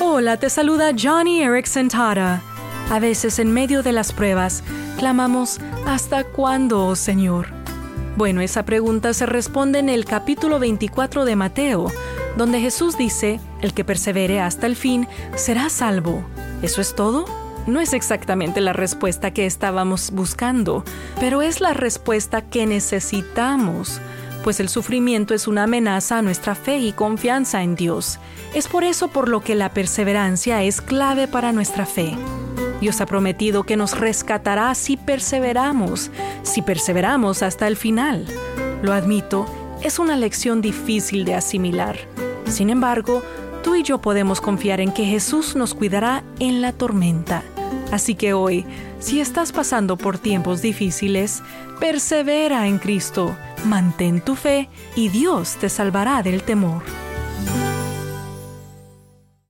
Hola, te saluda Johnny Erickson Tara. A veces en medio de las pruebas, clamamos, ¿hasta cuándo, oh Señor? Bueno, esa pregunta se responde en el capítulo 24 de Mateo, donde Jesús dice, el que persevere hasta el fin será salvo. ¿Eso es todo? No es exactamente la respuesta que estábamos buscando, pero es la respuesta que necesitamos pues el sufrimiento es una amenaza a nuestra fe y confianza en Dios. Es por eso por lo que la perseverancia es clave para nuestra fe. Dios ha prometido que nos rescatará si perseveramos, si perseveramos hasta el final. Lo admito, es una lección difícil de asimilar. Sin embargo, tú y yo podemos confiar en que Jesús nos cuidará en la tormenta. Así que hoy, si estás pasando por tiempos difíciles, persevera en Cristo, mantén tu fe y Dios te salvará del temor.